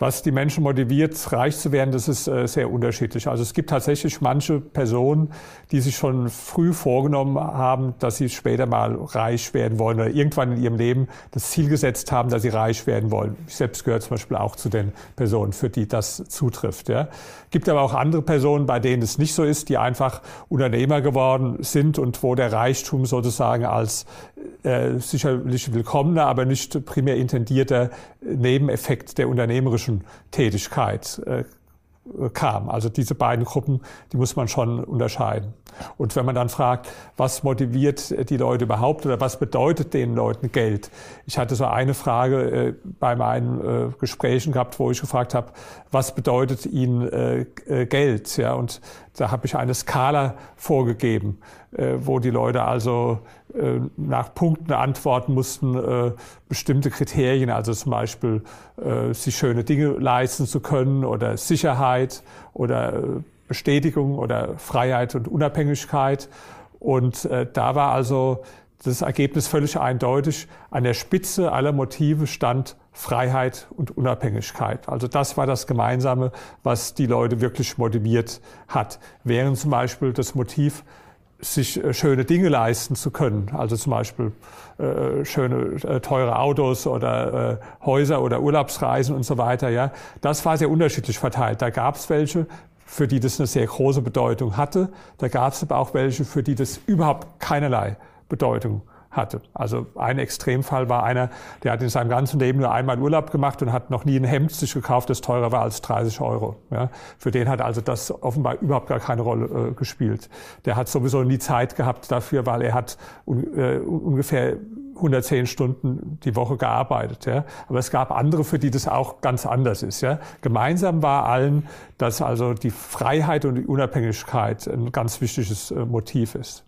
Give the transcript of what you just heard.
Was die Menschen motiviert, reich zu werden, das ist äh, sehr unterschiedlich. Also es gibt tatsächlich manche Personen, die sich schon früh vorgenommen haben, dass sie später mal reich werden wollen oder irgendwann in ihrem Leben das Ziel gesetzt haben, dass sie reich werden wollen. Ich selbst gehöre zum Beispiel auch zu den Personen, für die das zutrifft. Ja. Gibt aber auch andere Personen, bei denen es nicht so ist, die einfach Unternehmer geworden sind und wo der Reichtum sozusagen als äh, sicherlich willkommener, aber nicht primär intendierter Nebeneffekt der unternehmerischen Tätigkeit äh, kam. Also diese beiden Gruppen, die muss man schon unterscheiden. Und wenn man dann fragt, was motiviert die Leute überhaupt oder was bedeutet den Leuten Geld? Ich hatte so eine Frage äh, bei meinen äh, Gesprächen gehabt, wo ich gefragt habe, was bedeutet ihnen äh, äh Geld? Ja, und da habe ich eine Skala vorgegeben, äh, wo die Leute also äh, nach Punkten antworten mussten, bestimmte Kriterien, also zum Beispiel sich schöne Dinge leisten zu können oder Sicherheit oder Bestätigung oder Freiheit und Unabhängigkeit. Und äh, da war also das Ergebnis völlig eindeutig. An der Spitze aller Motive stand Freiheit und Unabhängigkeit. Also das war das Gemeinsame, was die Leute wirklich motiviert hat. Während zum Beispiel das Motiv, sich äh, schöne Dinge leisten zu können, also zum Beispiel äh, schöne äh, teure Autos oder äh, Häuser oder Urlaubsreisen und so weiter, ja, das war sehr unterschiedlich verteilt. Da gab es welche, für die das eine sehr große Bedeutung hatte. Da gab es aber auch welche, für die das überhaupt keinerlei Bedeutung hatte. Also ein Extremfall war einer, der hat in seinem ganzen Leben nur einmal Urlaub gemacht und hat noch nie ein Hemd sich gekauft, das teurer war als 30 Euro. Ja, für den hat also das offenbar überhaupt gar keine Rolle äh, gespielt. Der hat sowieso nie Zeit gehabt dafür, weil er hat un, äh, ungefähr 110 Stunden die Woche gearbeitet. Ja. Aber es gab andere, für die das auch ganz anders ist. Ja. Gemeinsam war allen, dass also die Freiheit und die Unabhängigkeit ein ganz wichtiges äh, Motiv ist.